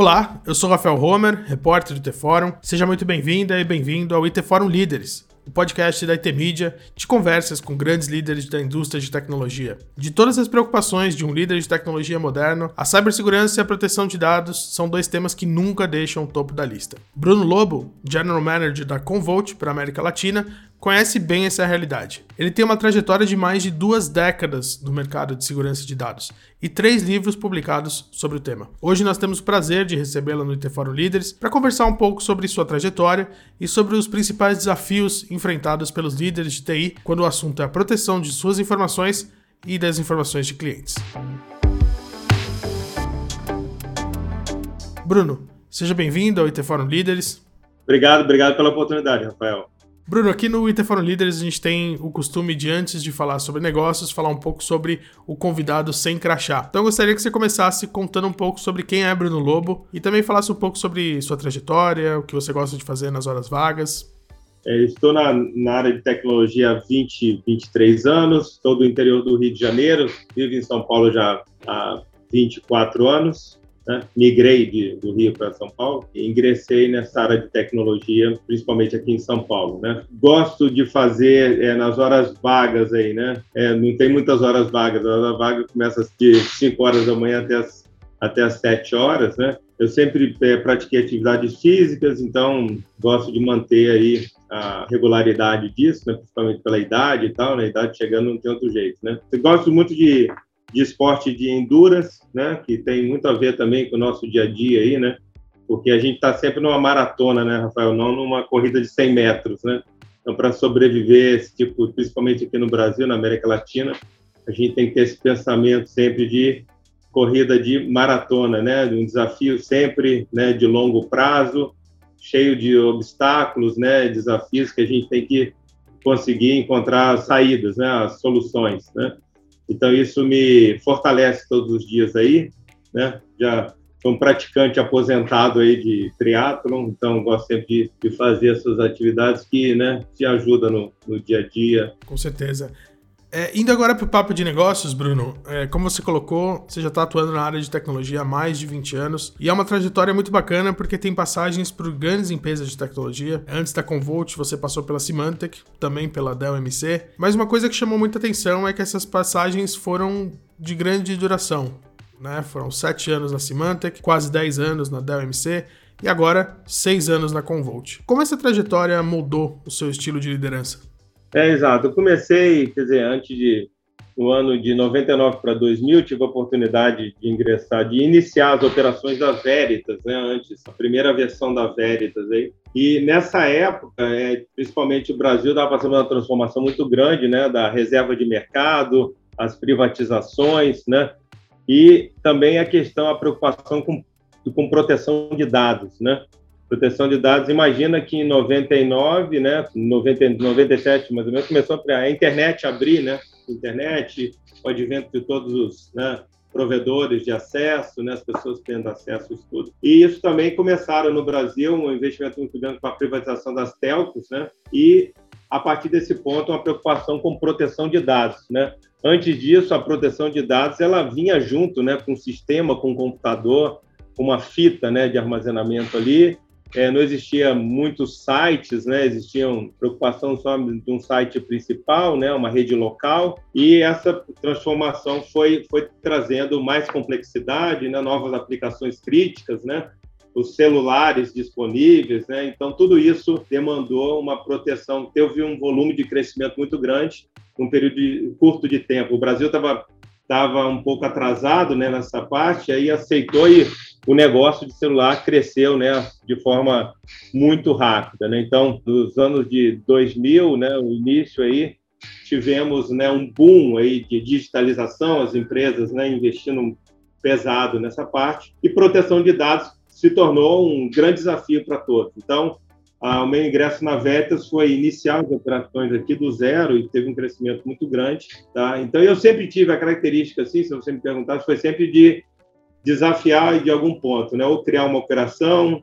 Olá, eu sou Rafael Homer, repórter do IT Forum. Seja muito bem-vinda e bem-vindo ao IT Forum Líderes, o podcast da IT Media de conversas com grandes líderes da indústria de tecnologia. De todas as preocupações de um líder de tecnologia moderno, a cibersegurança e a proteção de dados são dois temas que nunca deixam o topo da lista. Bruno Lobo, General Manager da Convolt para a América Latina, conhece bem essa realidade. Ele tem uma trajetória de mais de duas décadas no mercado de segurança de dados e três livros publicados sobre o tema. Hoje nós temos o prazer de recebê-la no IT Fórum Líderes para conversar um pouco sobre sua trajetória e sobre os principais desafios enfrentados pelos líderes de TI quando o assunto é a proteção de suas informações e das informações de clientes. Bruno, seja bem-vindo ao IT Fórum Líderes. Obrigado, obrigado pela oportunidade, Rafael. Bruno, aqui no Interforum Leaders a gente tem o costume de, antes de falar sobre negócios, falar um pouco sobre o convidado sem crachá. Então eu gostaria que você começasse contando um pouco sobre quem é Bruno Lobo e também falasse um pouco sobre sua trajetória, o que você gosta de fazer nas horas vagas. É, estou na, na, área de tecnologia há 20, 23 anos, estou do interior do Rio de Janeiro, vivo em São Paulo já há 24 anos né? migrei de, do Rio para São Paulo e ingressei nessa área de tecnologia, principalmente aqui em São Paulo, né? Gosto de fazer é, nas horas vagas aí, né? É, não tem muitas horas vagas, a hora vaga começa de 5 horas da manhã até as, até as 7 horas, né? Eu sempre é, pratiquei atividades físicas, então gosto de manter aí a regularidade disso, né? principalmente pela idade e tal, né? A idade chegando não tem outro jeito, né? Eu gosto muito de de esporte de endurance, né, que tem muito a ver também com o nosso dia a dia aí, né, porque a gente está sempre numa maratona, né, Rafael, não numa corrida de 100 metros, né. Então, para sobreviver esse tipo, principalmente aqui no Brasil, na América Latina, a gente tem que ter esse pensamento sempre de corrida de maratona, né, um desafio sempre, né, de longo prazo, cheio de obstáculos, né, desafios que a gente tem que conseguir encontrar saídas, né, as soluções, né. Então, isso me fortalece todos os dias aí, né? Já sou um praticante aposentado aí de triatlon, então gosto sempre de, de fazer essas atividades que, né, te ajudam no, no dia a dia. Com certeza. É, indo agora para o papo de negócios, Bruno, é, como você colocou, você já está atuando na área de tecnologia há mais de 20 anos e é uma trajetória muito bacana porque tem passagens por grandes empresas de tecnologia. Antes da Convolt, você passou pela Symantec, também pela Dell MC, mas uma coisa que chamou muita atenção é que essas passagens foram de grande duração. Né? Foram sete anos na Symantec, quase 10 anos na Dell MC e agora seis anos na Convolt. Como essa trajetória mudou o seu estilo de liderança? É, exato. Eu comecei, quer dizer, antes de no ano de 99 para 2000, tive a oportunidade de ingressar, de iniciar as operações da Veritas, né, antes, a primeira versão da Veritas aí. E nessa época, é, principalmente o Brasil estava passando uma transformação muito grande, né, da reserva de mercado, as privatizações, né, e também a questão, a preocupação com, com proteção de dados, né proteção de dados. Imagina que em 99, né, 90, 97 mais ou menos, começou a internet abrir, né, internet, o advento de todos os né, provedores de acesso, né, as pessoas tendo acesso a isso tudo. E isso também começaram no Brasil, um investimento muito grande para a privatização das telcos, né, e a partir desse ponto uma preocupação com proteção de dados, né. Antes disso, a proteção de dados ela vinha junto, né, com o sistema, com o computador, com uma fita, né, de armazenamento ali, é, não existia muitos sites, né? Existiam preocupação só de um site principal, né? Uma rede local e essa transformação foi foi trazendo mais complexidade, né? Novas aplicações críticas, né? Os celulares disponíveis, né? Então tudo isso demandou uma proteção. Teve um volume de crescimento muito grande num período de, curto de tempo. O Brasil estava estava um pouco atrasado né, nessa parte, aí aceitou e o negócio de celular cresceu né, de forma muito rápida. Né? Então, nos anos de 2000, né, o início aí, tivemos né, um boom aí de digitalização, as empresas né, investindo pesado nessa parte, e proteção de dados se tornou um grande desafio para todos. Então, ah, o meu ingresso na Vetas foi iniciar as operações aqui do zero e teve um crescimento muito grande. Tá? Então, eu sempre tive a característica, assim, se você me perguntasse, foi sempre de desafiar de algum ponto, né? ou criar uma operação,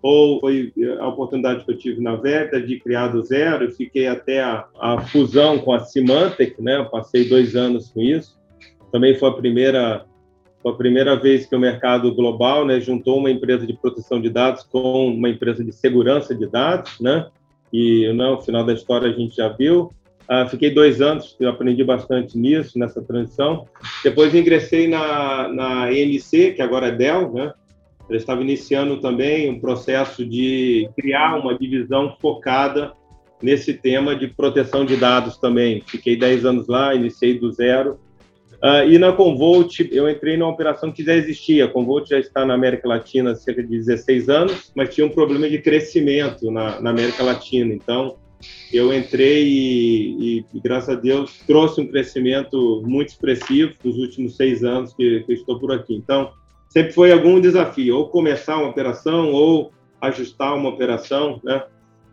ou foi a oportunidade que eu tive na Vetas de criar do zero, fiquei até a, a fusão com a Symantec, né? Eu passei dois anos com isso. Também foi a primeira Foi a primeira vez que o mercado global né, juntou uma empresa de proteção de dados com uma empresa de segurança de dados, né? E no né, final da história a gente já viu. Uh, fiquei dois anos, aprendi bastante nisso, nessa transição. Depois ingressei na, na EMC, que agora é Dell, né? Eu estava iniciando também um processo de criar uma divisão focada nesse tema de proteção de dados também. Fiquei 10 anos lá, iniciei do zero. Uh, e na Convolt, eu entrei numa operação que já existia. A Convolt já está na América Latina há cerca de 16 anos, mas tinha um problema de crescimento na, na América Latina. Então, eu entrei e, e, graças a Deus, trouxe um crescimento muito expressivo nos últimos seis anos que, que estou por aqui. Então, sempre foi algum desafio, ou começar uma operação, ou ajustar uma operação, né?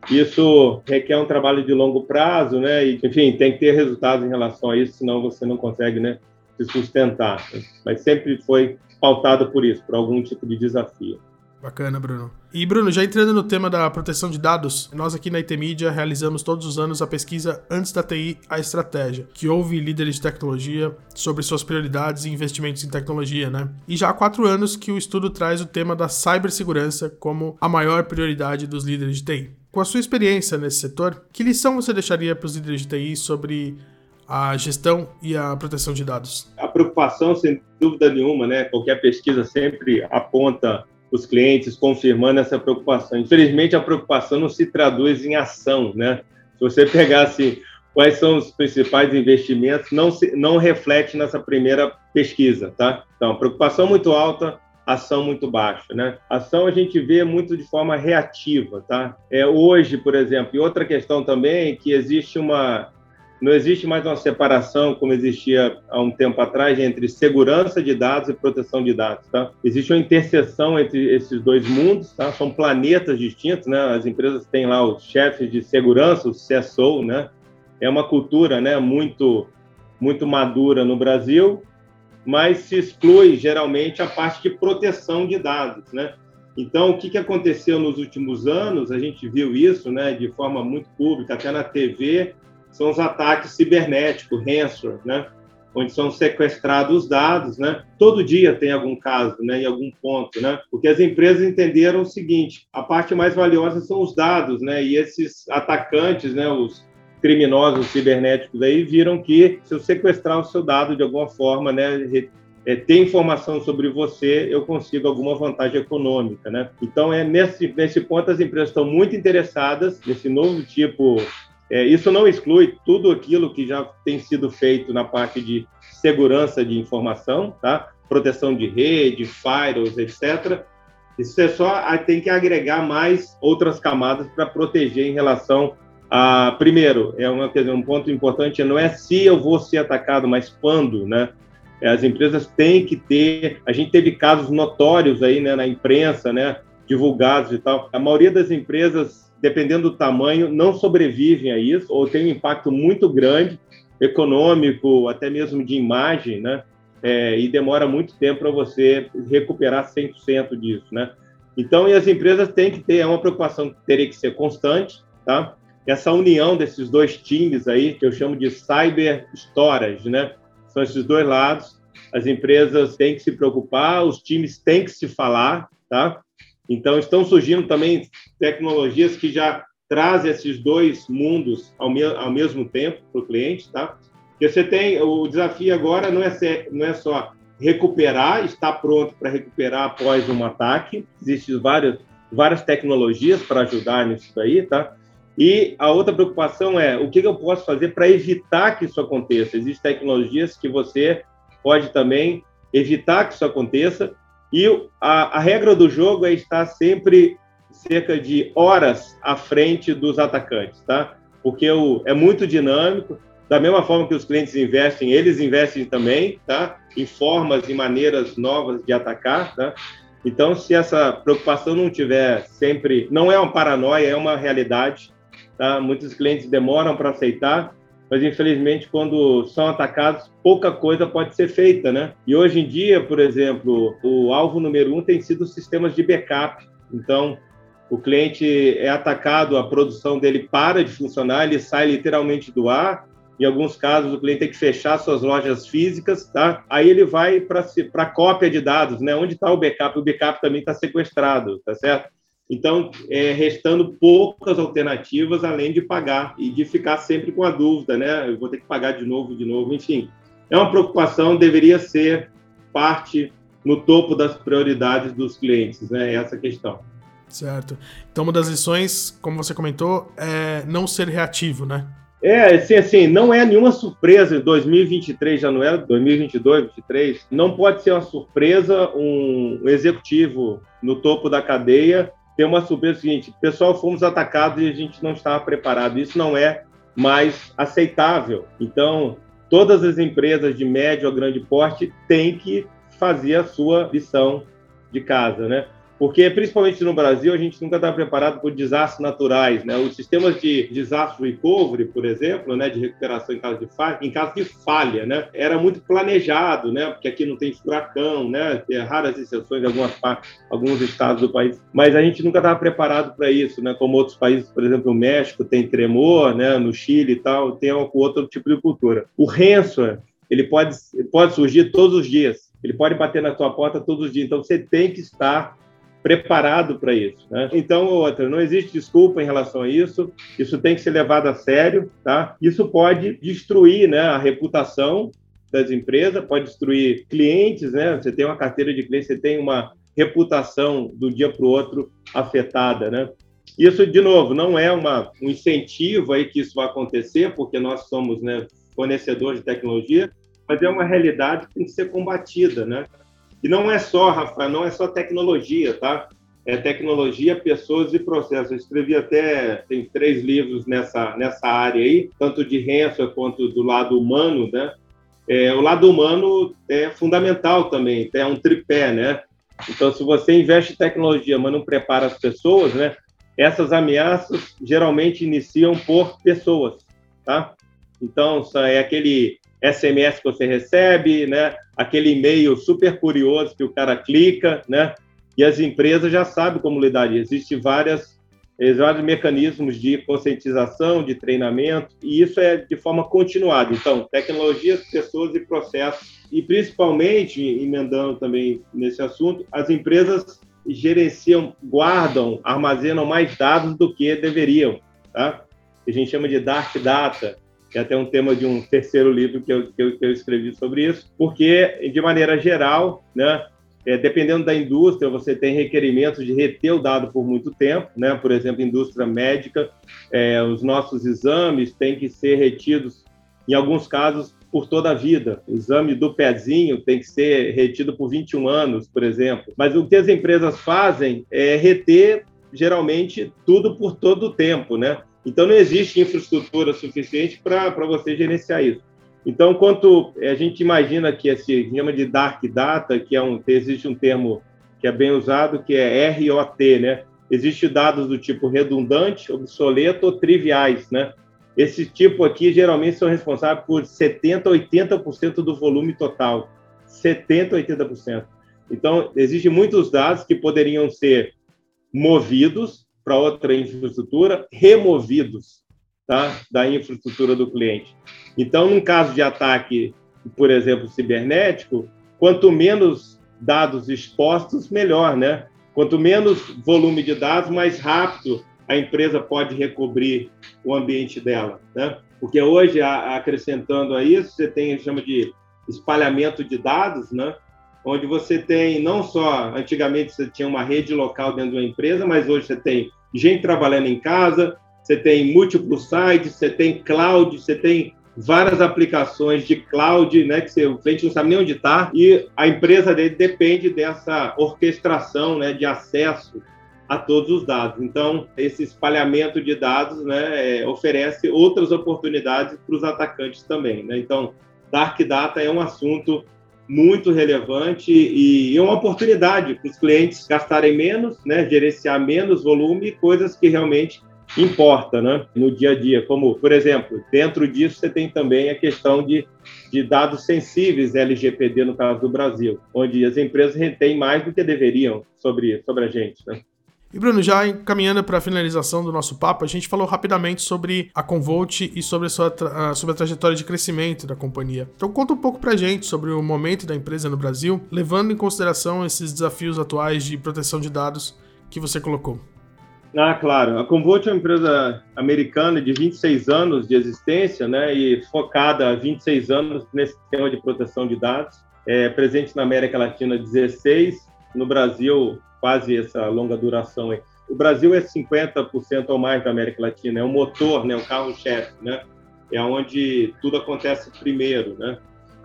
Isso requer um trabalho de longo prazo, né? E, enfim, tem que ter resultados em relação a isso, senão você não consegue, né, se sustentar. Mas sempre foi pautado por isso, por algum tipo de desafio. Bacana, Bruno. E, Bruno, já entrando no tema da proteção de dados, nós aqui na IT Media realizamos todos os anos a pesquisa Antes da TI, a Estratégia, que ouve líderes de tecnologia sobre suas prioridades e investimentos em tecnologia, né? E já há quatro anos que o estudo traz o tema da cibersegurança como a maior prioridade dos líderes de TI. Com a sua experiência nesse setor, que lição você deixaria para os líderes de TI sobre a gestão e a proteção de dados? A preocupação, sem dúvida nenhuma, né? Qualquer pesquisa sempre aponta os clientes confirmando essa preocupação. Infelizmente, a preocupação não se traduz em ação, né? Se você pegasse quais são os principais investimentos, não, se, não reflete nessa primeira pesquisa, tá? Então, preocupação muito alta, ação muito baixa, né? Ação a gente vê muito de forma reativa, tá? É hoje, por exemplo, e outra questão também é que existe uma não existe mais uma separação como existia há um tempo atrás entre segurança de dados e proteção de dados, tá? Existe uma interseção entre esses dois mundos, tá? São planetas distintos, né? As empresas têm lá os chefes de segurança, o CSO, né? É uma cultura, né, muito muito madura no Brasil, mas se exclui geralmente a parte de proteção de dados, né? Então, o que, que aconteceu nos últimos anos? A gente viu isso, né, de forma muito pública, até na TV, são os ataques cibernéticos, ransomware, né? onde são sequestrados os dados, né? Todo dia tem algum caso, né? Em algum ponto, né? Porque as empresas entenderam o seguinte: a parte mais valiosa são os dados, né? E esses atacantes, né? Os criminosos cibernéticos aí viram que se eu sequestrar o seu dado de alguma forma, né? É, ter informação sobre você, eu consigo alguma vantagem econômica, né? Então é nesse nesse ponto as empresas estão muito interessadas nesse novo tipo é, isso não exclui tudo aquilo que já tem sido feito na parte de segurança de informação, tá? proteção de rede, firewalls, etc. Isso é só tem que agregar mais outras camadas para proteger em relação a primeiro é uma, dizer, um ponto importante não é se eu vou ser atacado, mas quando, né? É, as empresas têm que ter. A gente teve casos notórios aí, né, na imprensa, né, divulgados e tal. A maioria das empresas dependendo do tamanho, não sobrevivem a isso, ou tem um impacto muito grande, econômico, até mesmo de imagem, né? É, e demora muito tempo para você recuperar 100% disso, né? Então, e as empresas têm que ter, é uma preocupação que teria que ser constante, tá? Essa união desses dois times aí, que eu chamo de cyber storage, né? São esses dois lados. As empresas têm que se preocupar, os times têm que se falar, tá? Então, estão surgindo também tecnologias que já trazem esses dois mundos ao, me ao mesmo tempo para o cliente, tá? Porque você tem o desafio agora não é, ser, não é só recuperar, estar pronto para recuperar após um ataque. Existem várias, várias tecnologias para ajudar nisso daí, tá? E a outra preocupação é o que eu posso fazer para evitar que isso aconteça. Existem tecnologias que você pode também evitar que isso aconteça e a, a regra do jogo é estar sempre cerca de horas à frente dos atacantes, tá? Porque o, é muito dinâmico. Da mesma forma que os clientes investem, eles investem também, tá? Em formas e maneiras novas de atacar, tá? Então, se essa preocupação não tiver sempre, não é uma paranoia, é uma realidade, tá? Muitos clientes demoram para aceitar, mas infelizmente quando são atacados pouca coisa pode ser feita, né? E hoje em dia, por exemplo, o alvo número um tem sido os sistemas de backup. Então, o cliente é atacado, a produção dele para de funcionar, ele sai literalmente do ar Em alguns casos, o cliente tem que fechar suas lojas físicas, tá? Aí ele vai para a cópia de dados, né? Onde está o backup? O backup também está sequestrado, tá certo? Então, é, restando poucas alternativas além de pagar e de ficar sempre com a dúvida, né? Eu vou ter que pagar de novo, de novo, enfim. É uma preocupação, deveria ser parte no topo das prioridades dos clientes, né? Essa questão. Certo. Então, uma das lições, como você comentou, é não ser reativo, né? É, assim, assim, não é nenhuma surpresa, 2023 já não é, 2022, 2023, não pode ser uma surpresa um executivo no topo da cadeia ter uma surpresa seguinte, pessoal, fomos atacados e a gente não estava preparado, isso não é mais aceitável. Então, todas as empresas de médio a grande porte têm que fazer a sua lição de casa, né? Porque, principalmente no Brasil, a gente nunca está preparado por desastres naturais. Né? Os sistemas de desastre recovery, por exemplo, né, de recuperação em caso de falha, em caso de falha, né, era muito planejado, né, porque aqui não tem furacão, né, tem raras exceções em algumas alguns estados do país, mas a gente nunca estava preparado para isso, né, como outros países, por exemplo, o México tem tremor, né, no Chile e tal, tem outro tipo de cultura. O ransomware, ele pode, pode surgir todos os dias, ele pode bater na tua porta todos os dias, então você tem que estar preparado para isso. Né? Então, outra, não existe desculpa em relação a isso, isso tem que ser levado a sério, tá? Isso pode destruir né, a reputação das empresas, pode destruir clientes, né? Você tem uma carteira de clientes, você tem uma reputação do dia para o outro afetada, né? Isso, de novo, não é uma, um incentivo aí que isso vai acontecer, porque nós somos né, fornecedores de tecnologia, mas é uma realidade que tem que ser combatida, né? E não é só, Rafa, não é só tecnologia, tá? É tecnologia, pessoas e processos. Eu escrevi até, tem três livros nessa, nessa área aí, tanto de ransomware quanto do lado humano, né? É, o lado humano é fundamental também, é um tripé, né? Então, se você investe em tecnologia, mas não prepara as pessoas, né? Essas ameaças geralmente iniciam por pessoas, tá? Então, é aquele SMS que você recebe, né? Aquele e-mail super curioso que o cara clica, né? E as empresas já sabem como lidar. Existem várias vários mecanismos de conscientização, de treinamento, e isso é de forma continuada. Então, tecnologias, pessoas e processos, e principalmente, emendando também nesse assunto, as empresas gerenciam, guardam, armazenam mais dados do que deveriam, tá? A gente chama de dark data, é até um tema de um terceiro livro que eu, que eu, que eu escrevi sobre isso, porque, de maneira geral, né, é, dependendo da indústria, você tem requerimentos de reter o dado por muito tempo, né? Por exemplo, indústria médica, é, os nossos exames têm que ser retidos, em alguns casos, por toda a vida. O exame do pezinho tem que ser retido por 21 anos, por exemplo. Mas o que as empresas fazem é reter, geralmente, tudo por todo o tempo, né? Então, não existe infraestrutura suficiente para você gerenciar isso. Então, quanto a gente imagina que esse chama de dark data, que é um existe um termo que é bem usado, que é ROT, né? Existem dados do tipo redundante, obsoleto ou triviais, né? Esse tipo aqui geralmente são responsáveis por 70, 80% do volume total. 70, 80%. Então, existem muitos dados que poderiam ser movidos para outra infraestrutura, removidos tá, da infraestrutura do cliente. Então, num caso de ataque, por exemplo, cibernético, quanto menos dados expostos, melhor, né? Quanto menos volume de dados, mais rápido a empresa pode recobrir o ambiente dela, né? Porque hoje, acrescentando a isso, você tem, chama de espalhamento de dados, né? Onde você tem não só antigamente você tinha uma rede local dentro de uma empresa, mas hoje você tem gente trabalhando em casa, você tem múltiplos sites, você tem cloud, você tem várias aplicações de cloud, né, que você, o cliente não sabe nem onde está, e a empresa dele depende dessa orquestração, né, de acesso a todos os dados. Então, esse espalhamento de dados, né, é, oferece outras oportunidades para os atacantes também, né? Então, Dark Data é um assunto muito relevante e, é uma oportunidade para os clientes gastarem menos, né, gerenciar menos volume, coisas que realmente importa né, no dia a dia. Como, por exemplo, dentro disso você tem também a questão de, de dados sensíveis LGPD, no caso do Brasil, onde as empresas retêm mais do que deveriam sobre, sobre a gente. Né? E Bruno, já encaminhando para a finalização do nosso papo, a gente falou rapidamente sobre a Convolt e sobre a, sua sobre a trajetória de crescimento da companhia. Então conta um pouco para a gente sobre o momento da empresa no Brasil, levando em consideração esses desafios atuais de proteção de dados que você colocou. Ah, claro. A Convolt é uma empresa americana de 26 anos de existência, né, e focada há 26 anos nesse tema de proteção de dados. É presente na América Latina 16, no Brasil quase essa longa duração aí. O Brasil é 50% ou mais da América Latina, é o motor, né, o carro-chefe, né? É onde tudo acontece primeiro, né?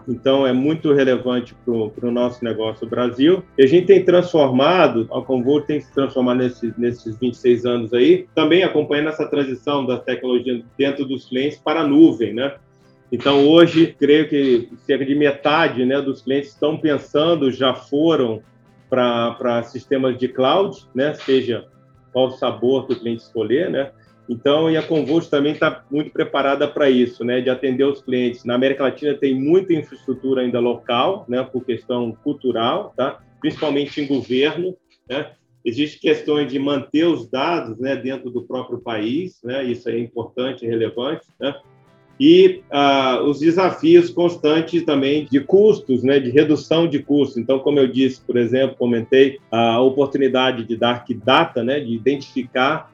Então, é muito relevante para o nosso negócio Brasil. E a gente tem transformado, a Convol tem se transformado nesses, nesses 26 anos aí, também acompanhando essa transição da tecnologia dentro dos clientes para a nuvem, né? Então, hoje, creio que cerca de metade né, dos clientes estão pensando, já foram para sistemas de cloud, né? Seja qual sabor que o cliente escolher, né? Então, e a Convulso também está muito preparada para isso, né? De atender os clientes. Na América Latina tem muita infraestrutura ainda local, né? Por questão cultural, tá? Principalmente em governo, né? Existem questões de manter os dados, né? Dentro do próprio país, né? Isso é importante e relevante, né? E ah, os desafios constantes também de custos, né, de redução de custos. Então, como eu disse, por exemplo, comentei a oportunidade de Dark Data, né, de identificar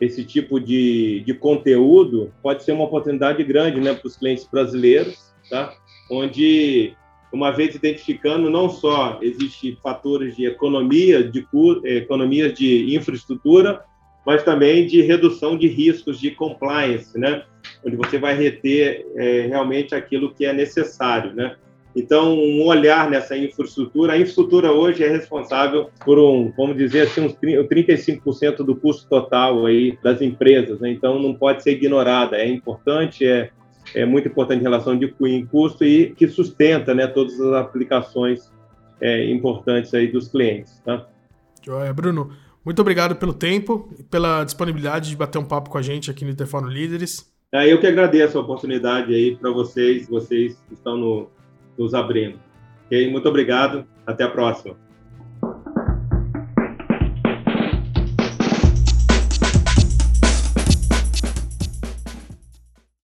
esse tipo de, de conteúdo, pode ser uma oportunidade grande né, para os clientes brasileiros, tá? onde, uma vez identificando, não só existem fatores de economia, de economias de infraestrutura, mas também de redução de riscos de compliance, né? onde você vai reter é, realmente aquilo que é necessário. Né? Então, um olhar nessa infraestrutura, a infraestrutura hoje é responsável por um, vamos dizer assim, uns 35% do custo total aí das empresas, né? então não pode ser ignorada, é importante, é, é muito importante em relação de custo e que sustenta né, todas as aplicações é, importantes aí dos clientes. Tá? Joia, Bruno. Muito obrigado pelo tempo e pela disponibilidade de bater um papo com a gente aqui no Interfórum Líderes. É, eu que agradeço a oportunidade aí para vocês, vocês que estão no, nos abrindo. Okay? Muito obrigado, até a próxima.